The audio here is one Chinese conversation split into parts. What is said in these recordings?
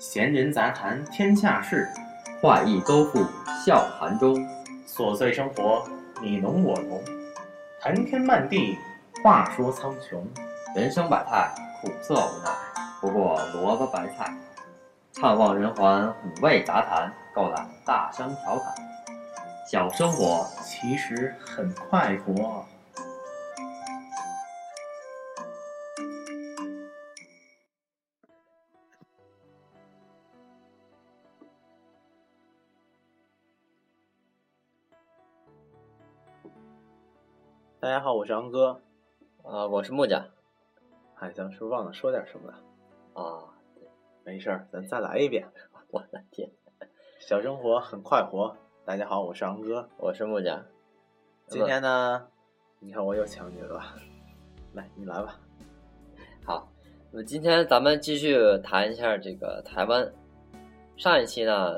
闲人杂谈天下事，画意勾复笑谈中，琐碎生活你侬我侬，谈天漫地话说苍穹，人生百态，苦涩无奈，不过萝卜白菜。盼望人寰，五味杂谈，够胆大声调侃。小生活其实很快活。大家好，我是昂哥。啊，我是木匠。哎，咱是不是忘了说点什么了？啊，没事儿，咱再来一遍。我的天，小生活很快活。大家好，我是昂哥，我是木匠。今天呢，你看我又抢你了吧？来，你来吧。好，那么今天咱们继续谈一下这个台湾。上一期呢，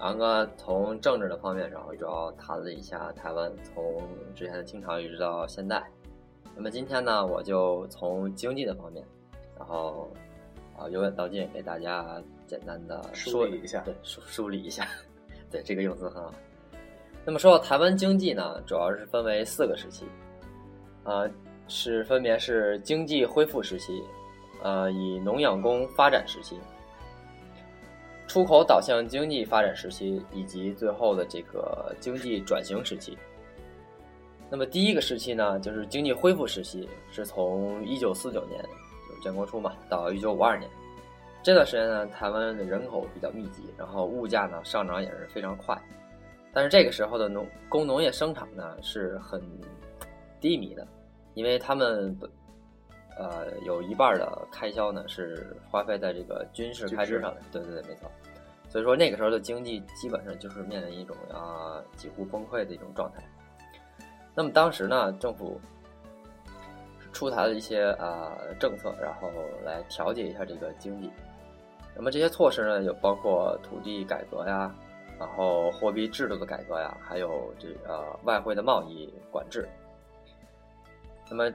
昂哥从政治的方面，然后主要谈了一下台湾从之前的清朝一直到现代。那么今天呢，我就从经济的方面，然后啊由远到近给大家简单的梳理一下，对梳梳理一下，对这个用词很好。那么说到台湾经济呢，主要是分为四个时期，啊是分别是经济恢复时期，呃以农养工发展时期。出口导向经济发展时期，以及最后的这个经济转型时期。那么第一个时期呢，就是经济恢复时期，是从一九四九年，就是建国初嘛，到一九五二年。这段时间呢，台湾的人口比较密集，然后物价呢上涨也是非常快。但是这个时候的农工农业生产呢是很低迷的，因为他们呃有一半的开销呢是花费在这个军事开支上的。对对对，没错。所以说那个时候的经济基本上就是面临一种啊几乎崩溃的一种状态。那么当时呢，政府出台了一些啊政策，然后来调节一下这个经济。那么这些措施呢，有包括土地改革呀，然后货币制度的改革呀，还有这呃外汇的贸易管制。那么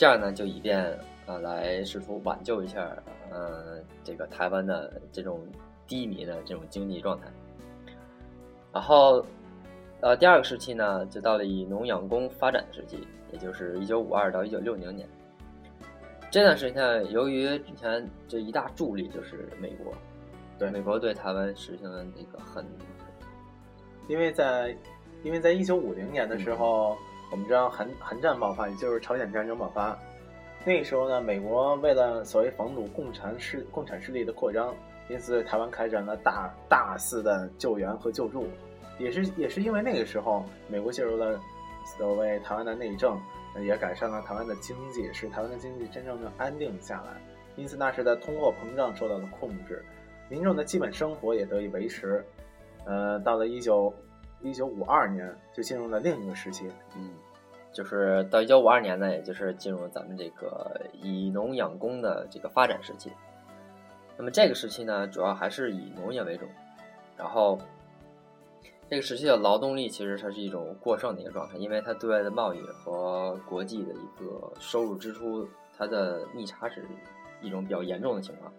这样呢，就以便啊来试图挽救一下呃这个台湾的这种。低迷的这种经济状态，然后，呃，第二个时期呢，就到了以农养工发展的时期，也就是一九五二到一九六零年。这段时间，由于之前这一大助力就是美国，对美国对台湾实行了那个很，因为在因为在一九五零年的时候，我们知道韩韩战爆发，也就是朝鲜战争爆发，那个时候呢，美国为了所谓防堵共产势共产势力的扩张。因此，对台湾开展了大大肆的救援和救助，也是也是因为那个时候，美国介入了所谓台湾的内政，也改善了台湾的经济，使台湾的经济真正的安定下来。因此，那时的通货膨胀受到了控制，民众的基本生活也得以维持。呃，到了一九一九五二年，就进入了另一个时期。嗯，就是到一九五二年呢，也就是进入咱们这个以农养工的这个发展时期。那么这个时期呢，主要还是以农业为主，然后这个时期的劳动力其实它是一种过剩的一个状态，因为它对外的贸易和国际的一个收入支出，它的逆差是一种比较严重的情况。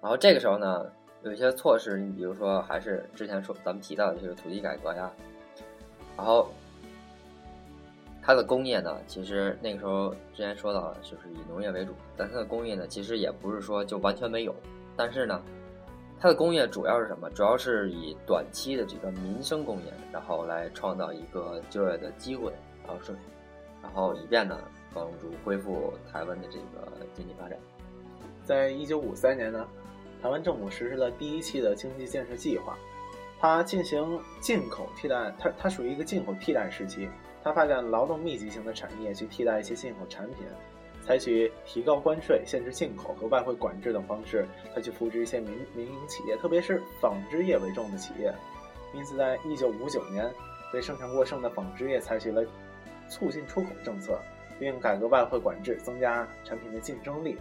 然后这个时候呢，有一些措施，你比如说还是之前说咱们提到的这个土地改革呀，然后。它的工业呢，其实那个时候之前说到，就是以农业为主。但它的工业呢，其实也不是说就完全没有。但是呢，它的工业主要是什么？主要是以短期的这个民生工业，然后来创造一个就业的机会，然后是，然后以便呢帮助恢复台湾的这个经济发展。在一九五三年呢，台湾政府实施了第一期的经济建设计划，它进行进口替代，它它属于一个进口替代时期。它发展劳动密集型的产业，去替代一些进口产品，采取提高关税、限制进口和外汇管制等方式，它去扶持一些民民营企业，特别是纺织业为重的企业。因此，在一九五九年，对生产过剩的纺织业采取了促进出口政策，并改革外汇管制，增加产品的竞争力。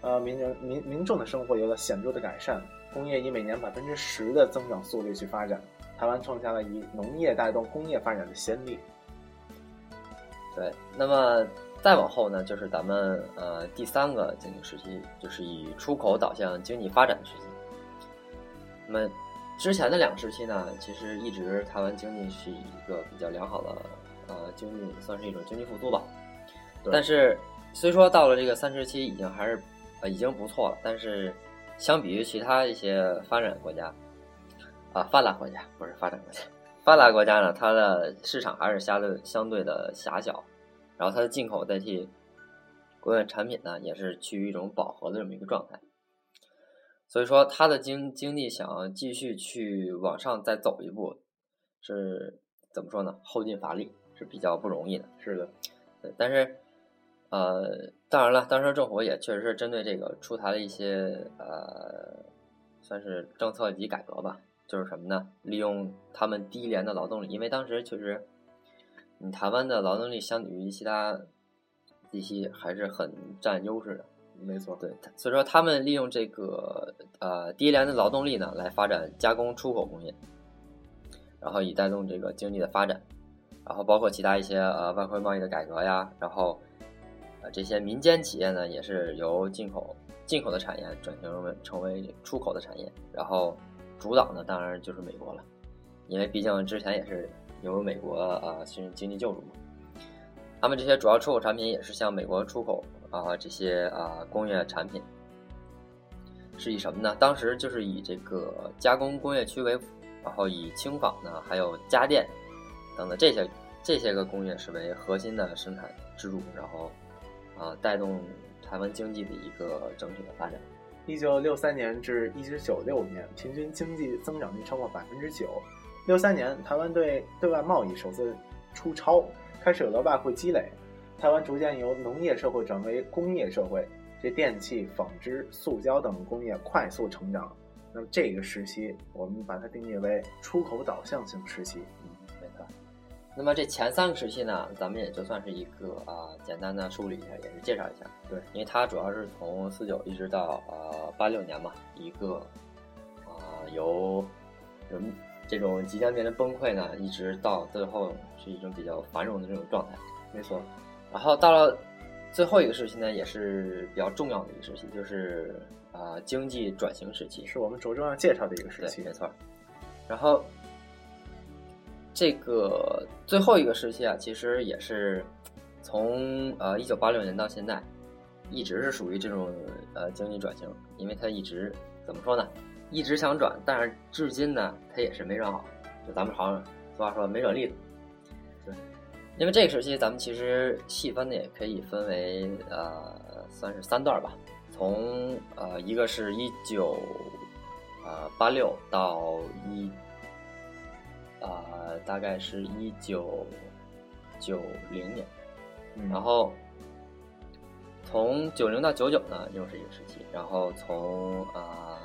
呃，民人民民众的生活有了显著的改善，工业以每年百分之十的增长速率去发展，台湾创下了以农业带动工业发展的先例。对，那么再往后呢，就是咱们呃第三个经济时期，就是以出口导向经济发展的时期。那么之前的两个时期呢，其实一直台湾经济是一个比较良好的呃经济，算是一种经济复苏吧。但是虽说到了这个三时期已经还是呃已经不错了，但是相比于其他一些发展国家啊发达国家不是发展国家，发达国家呢，它的市场还是相对相对的狭小，然后它的进口代替国内产品呢，也是趋于一种饱和的这么一个状态。所以说，它的经经济想要继续去往上再走一步，是怎么说呢？后劲乏力是比较不容易的。是的，对，但是，呃，当然了，当时政府也确实是针对这个出台了一些呃，算是政策及改革吧，就是什么呢？利用他们低廉的劳动力，因为当时确实，你台湾的劳动力相比于其他地区还是很占优势的。没错，对，所以说他们利用这个呃低廉的劳动力呢，来发展加工出口工业，然后以带动这个经济的发展，然后包括其他一些呃外汇贸易的改革呀，然后呃这些民间企业呢，也是由进口进口的产业转型为成为出口的产业，然后主导呢当然就是美国了，因为毕竟之前也是由美国呃经经济救助嘛，他们这些主要出口产品也是向美国出口。啊，这些啊工业产品是以什么呢？当时就是以这个加工工业区为辅，然后以轻纺呢，还有家电等等这些这些个工业是为核心的生产支柱，然后啊带动台湾经济的一个整体的发展。一九六三年至一九九六年，平均经济增长率超过百分之九。六三年，台湾对对外贸易首次出超，开始有了外汇积累。台湾逐渐由农业社会转为工业社会，这电器、纺织、塑胶等工业快速成长。那么这个时期，我们把它定义为出口导向型时期。那么这前三个时期呢，咱们也就算是一个啊简单的梳理一下，也是介绍一下。对，因为它主要是从四九一直到呃八六年嘛，一个啊由人这种即将面临崩溃呢，一直到最后是一种比较繁荣的这种状态。没错。然后到了最后一个时期呢，也是比较重要的一个时期，就是啊、呃、经济转型时期，是我们着重要介绍的一个时期。没错。然后这个最后一个时期啊，其实也是从呃一九八六年到现在，一直是属于这种呃经济转型，因为它一直怎么说呢，一直想转，但是至今呢，它也是没转好。就咱们好像俗话说没转利索。对。因为这个时期，咱们其实细分的也可以分为呃，算是三段吧。从呃，一个是一九呃八六到一呃，大概是一九九零年，嗯、然后从九零到九九呢，又是一个时期。然后从啊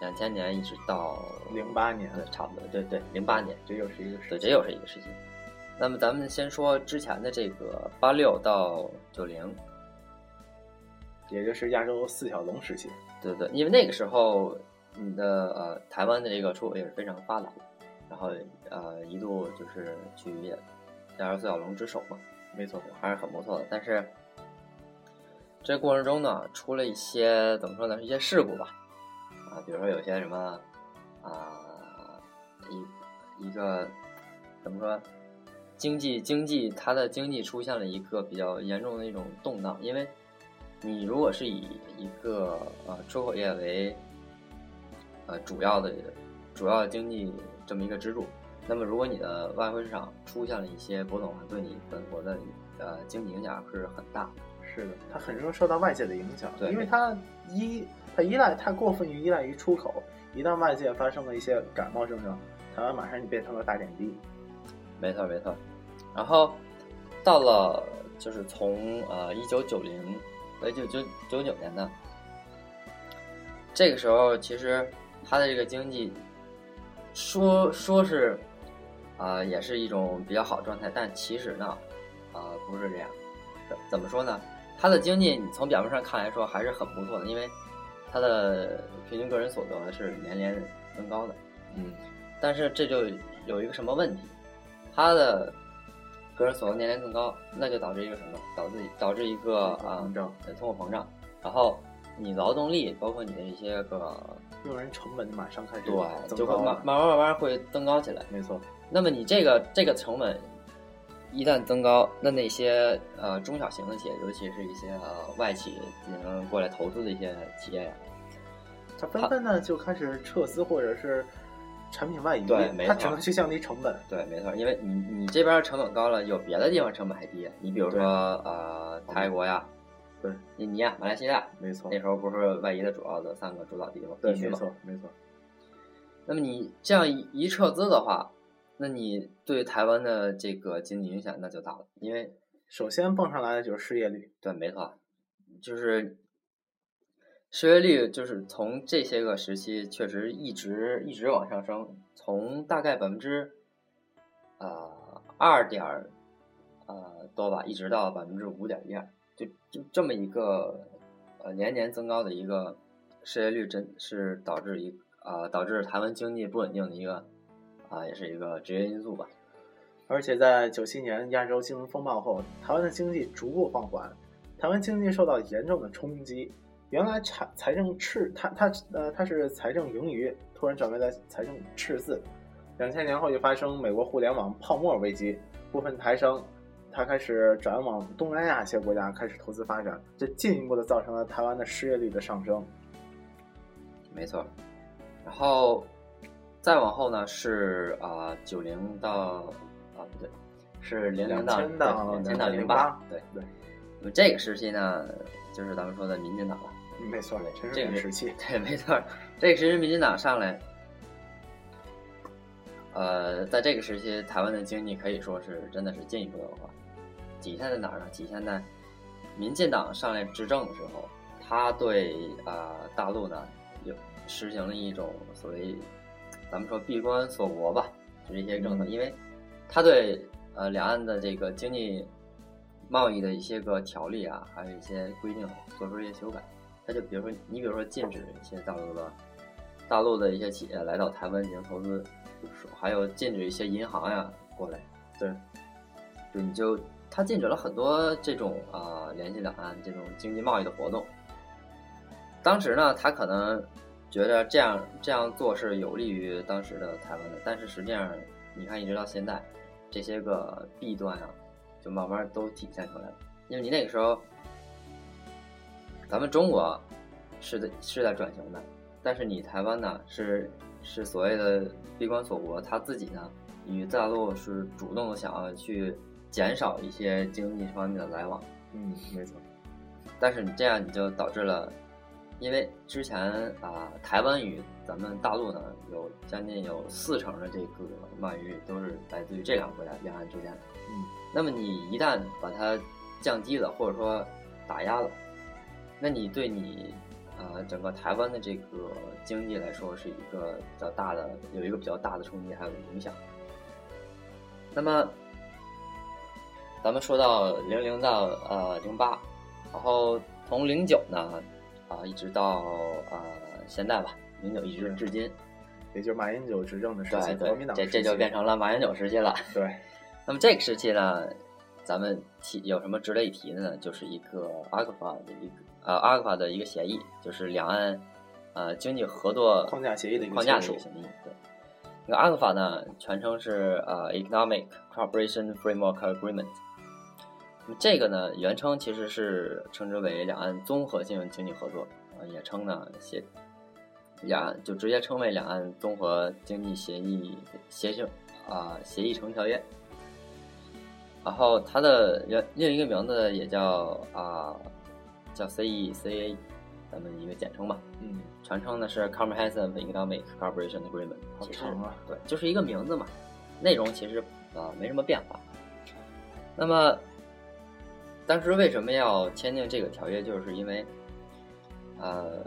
两千年一直到零八年，对，差不多，对对，零八年，这又是一个时期，对，这又是一个时期。那么咱们先说之前的这个八六到九零，也就是亚洲四小龙时期。对对，因为那个时候你的呃台湾的这个出口也是非常发达的，然后呃一度就是居于亚洲四小龙之首嘛，没错，还是很不错的。但是这过程中呢，出了一些怎么说呢，一些事故吧，啊，比如说有些什么啊一一个怎么说？经济经济，它的经济出现了一个比较严重的一种动荡，因为你如果是以一个呃出口业为呃主要的主要经济这么一个支柱，那么如果你的外汇市场出现了一些波动的话，对你本国的呃经济影响是很大。是的，它很容易受到外界的影响，对，因为它依它依赖太过分于依赖于出口，一旦外界发生了一些感冒症状，台湾马上就变成了大点滴。没错，没错。然后到了就是从呃一九九零呃九九九九年呢，这个时候其实它的这个经济说说是啊、呃、也是一种比较好的状态，但其实呢啊、呃、不是这样。怎怎么说呢？它的经济你从表面上看来说还是很不错的，因为它的平均个人所得是年年增高的。嗯，但是这就有一个什么问题？它的个人所得年年增高，那就导致一个什么？导致导致一个啊通货膨胀。然后你劳动力，包括你的一些个用人成本就马上开始对，就会。慢慢慢慢会增高起来。没错，那么你这个这个成本一旦增高，那那些呃中小型的企业，尤其是一些呃外企进行过来投资的一些企业呀，它纷纷呢就开始撤资或者是产品外移，对没错它只能去降低成本。对，没错，因为你你这边成本高了，有别的地方成本还低。你比如说呃泰国呀，对，印尼呀、马来西亚，没错那，时候不是外移的主要的三个主导地方对，地区嘛。没错，没错。那么你这样一一撤资的话，那你对台湾的这个经济影响那就大了，因为首先蹦上来的就是失业率，对，没错，就是失业率就是从这些个时期确实一直一直往上升，从大概百分之呃二点儿呃多吧，一直到百分之五点一二，就就这么一个呃年年增高的一个失业率，真是导致一啊、导致台湾经济不稳定的一个啊、也是一个直接因素吧。而且在九七年亚洲金融风暴后，台湾的经济逐步放缓，台湾经济受到严重的冲击。原来财财政赤，它它呃它是财政盈余，突然转为了财政赤字。两千年后就发生美国互联网泡沫危机，部分台商他开始转往东南亚一些国家开始投资发展，这进一步的造成了台湾的失业率的上升。没错，然后再往后呢是啊九零到啊不对，是零零到2000到两千到零08对对。那么这个时期呢，就是咱们说的民进党了。没错对，陈这个时期，对，没错，这个时期民进党上来，呃，在这个时期，台湾的经济可以说是真的是进一步的恶化。体现在哪儿呢？体现在民进党上来执政的时候，他对啊、呃大陆呢有实行了一种所谓咱们说闭关锁国吧，就是一些政策，嗯因为他对呃两岸的这个经济贸易的一些个条例啊，还有一些规定做出一些修改。他就比如说，你比如说禁止一些大陆的大陆的一些企业来到台湾进行投资，还有禁止一些银行呀过来，对，就你就他禁止了很多这种啊、联系两岸这种经济贸易的活动。当时呢，他可能觉得这样这样做是有利于当时的台湾的，但是实际上你看一直到现在，这些个弊端啊，就慢慢都体现出来了。因为你那个时候，咱们中国是在是在转型的，但是你台湾呢是是所谓的闭关锁国，他自己呢与大陆是主动的想要去减少一些经济方面的来往。嗯，没错，但是你这样你就导致了，因为之前啊、台湾与咱们大陆呢有将近有四成的这个鳗鱼都是来自于这两个国家两岸之间的。嗯，那么你一旦把它降低了，或者说打压了，那你对你呃整个台湾的这个经济来说是一个比较大的有一个比较大的冲击还有影响。那么咱们说到零零到呃零八，然后从零九呢啊、一直到呃现在吧，零九一直至今，也就是马英九执政的时期，国民，党这这就变成了马英九时期了。对，那么这个时期呢，咱们提有什么值得一提的呢？就是一个阿克法的一个呃阿克法的一个协议，就是两岸呃经济合作框架协议的一个框架的一个协议。对，那个阿克法呢，全称是呃 Economic Cooperation Framework Agreement。这个呢，原称其实是称之为两岸综合性经济合作，啊，也称呢协两岸就直接称为两岸综合经济协议协定啊、协议成条约。然后它的原另一个名字也叫啊、叫 CECA，咱们一个简称吧。嗯，全称呢是 Comprehensive Economic Cooperation Agreement，好长啊对，就是一个名字嘛，内容其实啊、没什么变化。那么当时为什么要签订这个条约？就是因为呃，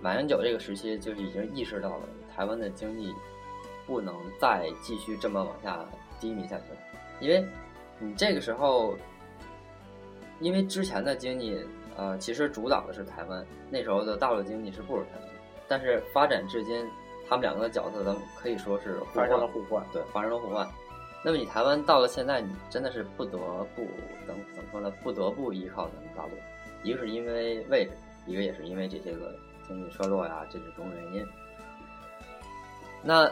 马英九这个时期就是已经意识到了台湾的经济不能再继续这么往下低迷下去了，因为你这个时候，因为之前的经济呃其实主导的是台湾，那时候的大陆经济是不如台湾的，但是发展至今，他们两个的角色咱们可以说是互发生了换互换。对，发生了互换。那么你台湾到了现在，你真的是不得不怎怎么说呢？不得不依靠咱们大陆，一个是因为位置，一个也是因为这些个经济衰落呀，这种种原因。那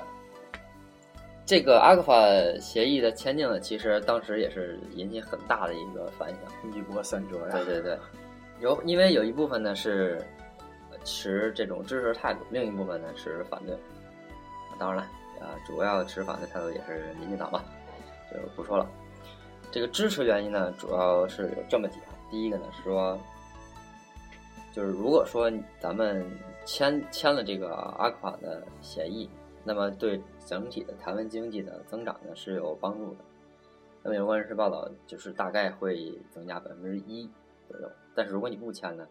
这个阿克法协议的签订呢，其实当时也是引起很大的一个反响，一波三折呀。对对对，有因为有一部分呢是持这种支持态度，另一部分呢是反对。当然了，啊，主要持反对态度也是民进党吧，就不说了。这个支持原因呢，主要是有这么几条。第一个呢是说，就是如果说咱们签签了这个阿克法的协议。那么对整体的台湾经济的增长呢是有帮助的。那么有关人士报道，就是大概会增加百分之一左右。但是如果你不签呢，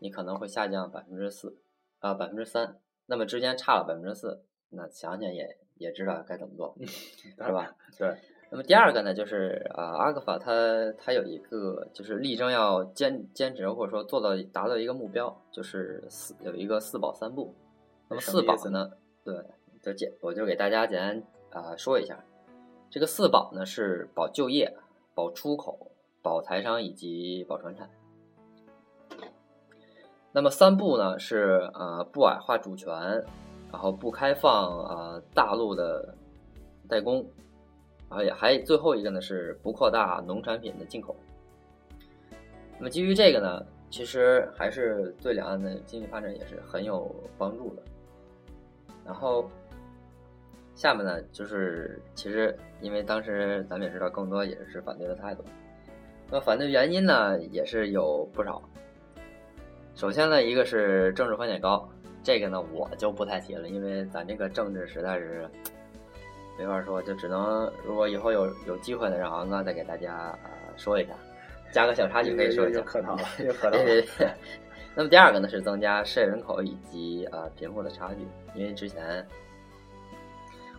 你可能会下降百分之四啊百分之三。那么之间差了百分之四，那想想也也知道该怎么做，是吧？对。那么第二个呢，就是啊阿克法它它有一个就是力争要坚坚持或者说做到达到一个目标，就是四有一个四保三不。那么四保呢？对。就简，我就给大家简单啊说一下，这个四保呢是保就业、保出口、保财商以及保船产。那么三不呢是呃不矮化主权，然后不开放啊大陆的代工，啊也还最后一个呢是不扩大农产品的进口。那么基于这个呢，其实还是对两岸的经济发展也是很有帮助的。然后。下面呢，就是其实因为当时咱们也知道，更多也是反对的态度。那反对原因呢，也是有不少。首先呢，一个是政治风险高，这个呢我就不太提了，因为咱这个政治实在是没法说，就只能如果以后有有机会呢，让昂哥再给大家呃说一下，加个小插曲可以说一下。客套了，又客套了。那么第二个呢，是增加失业人口以及呃贫富的差距，因为之前。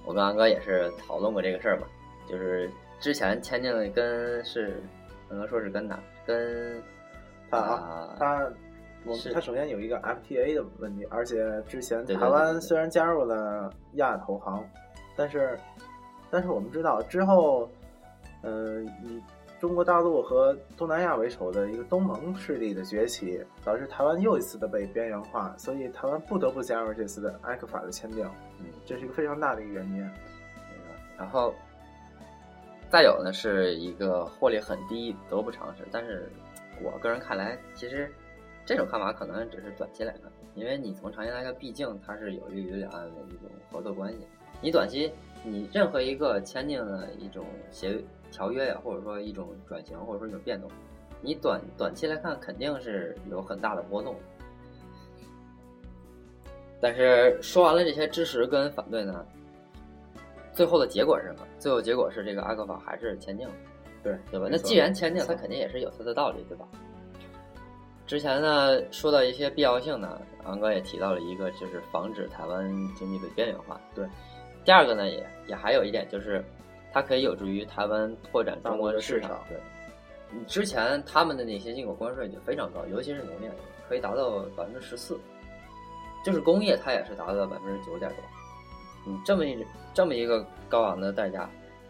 我跟安哥也是讨论过这个事儿嘛，就是之前签订的跟是，可能说是跟哪跟，他他我他首先有一个 FTA 的问题，而且之前台湾虽然加入了亚投行，但是但是我们知道之后，嗯以。中国大陆和东南亚为首的一个东盟势力的崛起，导致台湾又一次的被边缘化，所以台湾不得不加入这次的埃克法的签订。嗯，这是一个非常大的一个原因。然后，再有呢，是一个获利很低，得不偿失。但是我个人看来，其实这种看法可能只是短期来看，因为你从长期来看，毕竟它是有利于两岸的一种合作关系。你短期，你任何一个签订的一种协。条约呀，或者说一种转型，或者说一种变动，你短短期来看肯定是有很大的波动。但是说完了这些支持跟反对呢，最后的结果是什么？最后结果是这个阿克法还是签订了，对对吧？那既然签订，它肯定也是有它的道理，对吧？之前呢说到一些必要性呢，昂哥也提到了一个，就是防止台湾经济被边缘化。对，第二个呢也也还有一点就是。它可以有助于台湾拓展中国的市场。对，你之前他们的那些进口关税就非常高，尤其是农业，可以达到百分之十四。就是工业，它也是达到了百分之九点多。你，这么一这么一个高昂的代价，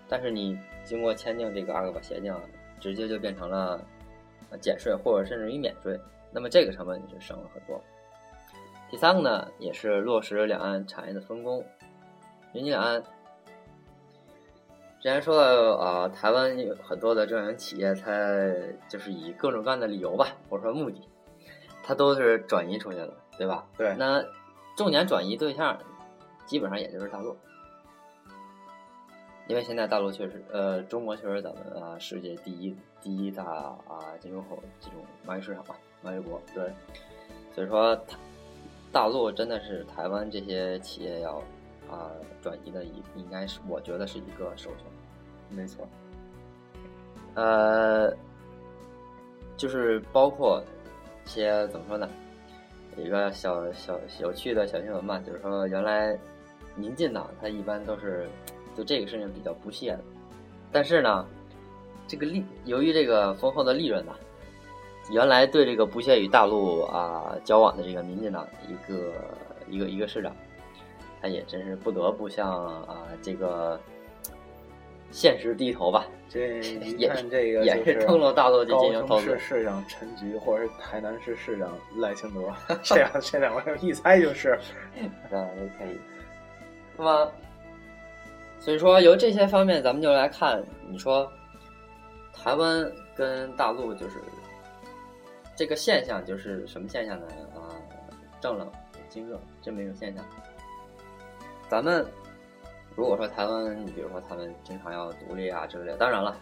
但是你经过签订这个阿克法协定，直接就变成了减税或者甚至于免税，那么这个成本就省了很多。第三个呢，也是落实两岸产业的分工，民进两岸。之前说到啊，台湾有很多的这样企业，它就是以各种各样的理由吧，或者说目的，它都是转移出去了，对吧？对。那重点转移对象，基本上也就是大陆，因为现在大陆确实，呃，中国确实咱们啊世界第一第一大啊进出口这种贸易市场嘛，贸易国。对。所以说，大陆真的是台湾这些企业要。啊，转移的一应该是，我觉得是一个首选，没错。呃，就是包括一些怎么说呢？一个小小有趣的小新闻嘛，就是说原来民进党他一般都是对这个事情比较不屑的，但是呢，这个利由于这个丰厚的利润呢，原来对这个不屑与大陆啊交往的这个民进党一个一个一个市长。他也真是不得不向啊这个现实低头吧。这一也看这个也是通过大陆去高进行投资市。市长陈菊，或者是台南市市长赖清德，这样这两位一猜就是。啊，也可以。那么，所以说由这些方面，咱们就来看，你说台湾跟大陆就是这个现象，就是什么现象呢？啊，政冷经热这么一个现象。咱们如果说台湾，你比如说他们经常要独立啊之类的，当然了，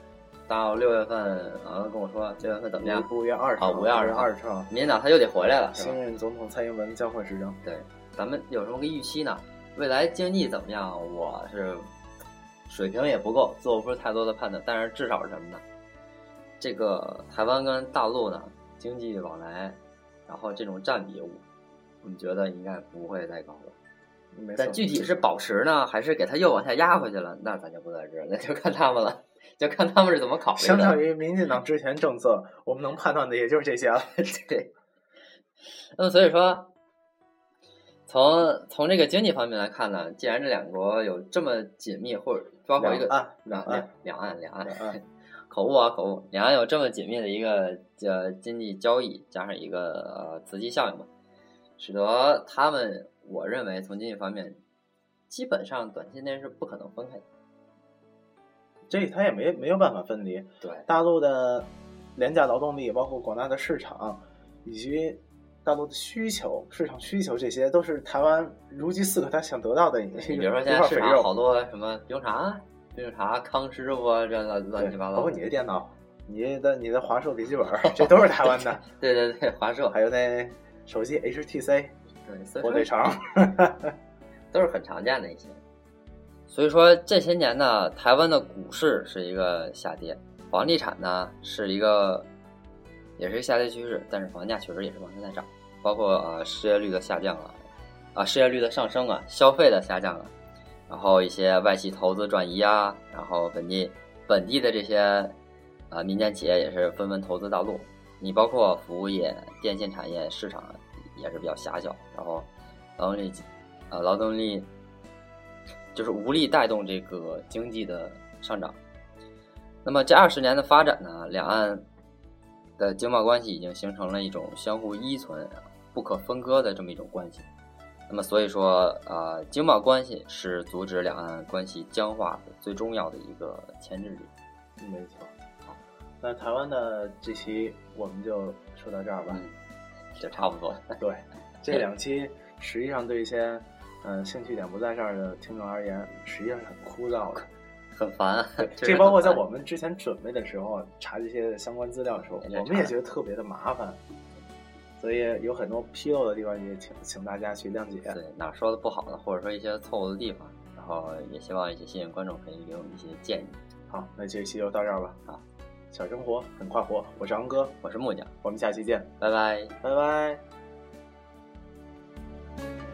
到六月份，啊，跟我说六月份怎么样？五月二号，啊五月二十二号，民进党他又得回来了，是吧新？任总统蔡英文交换执政。对，咱们有什么个预期呢？未来经济怎么样？我是水平也不够，做不出太多的判断。但是至少是什么呢？这个台湾跟大陆呢，经济往来，然后这种占比，我们觉得应该不会再高了。没但具体是保持呢，还是给它又往下压回去了？那咱就不得知了，那就看他们了，就看他们是怎么考虑的。相较于民进党之前政策，我们能判断的也就是这些了。对。那么所以说，从从这个经济方面来看呢，既然这两国有这么紧密，或者包括一个两岸两两岸两岸两岸两岸口误啊口误，两岸有这么紧密的一个呃经济交易，加上一个呃磁激效应吧，使得他们我认为从经济方面，基本上短期内是不可能分开的。这他也没没有办法分离。对大陆的廉价劳动力，包括广大的市场，以及大陆的需求、市场需求，这些都是台湾如饥似渴他想得到的你比如说现在市。场好多什么冰茶、冰茶、康师傅啊，这乱乱，七八糟。包括你的电脑、你的你的华硕笔记本，这都是台湾的。对对对，华硕还有那 手机 HTC 对，火腿肠，都是很常见的一些。所以说这些年呢，台湾的股市是一个下跌，房地产呢是一个也是下跌趋势，但是房价确实也是往上在涨，包括呃失业率的下降啊，啊失业率的上升啊，消费的下降啊，然后一些外企投资转移啊，然后本地本地的这些啊、民间企业也是纷纷投资大陆，你包括服务业、电信产业市场也是比较狭小，然后劳动力呃劳动力就是无力带动这个经济的上涨。那么这二十年的发展呢，两岸的经贸关系已经形成了一种相互依存、不可分割的这么一种关系。那么所以说，呃，经贸关系是阻止两岸关系僵化的最重要的一个牵制力。没错。好，那台湾的这期我们就说到这儿吧。嗯，就差不多。对，这两期实际上对一些嗯、呃兴趣点不在这儿的听众而言，实际上是很枯燥的。很烦啊，这包括在我。们之前准备的时候查这些相关资料的时候，我们也觉得特别的麻烦，所以有很多纰漏的地方，也请请大家去谅解。对哪说的不好的，或者说一些错误的地方，然后也希望一些新颖观众可以给我们一些建议。好，那这期就到这儿吧。好，小生活很快活，我是昂哥，我是木匠，我们下期见，拜拜。拜拜。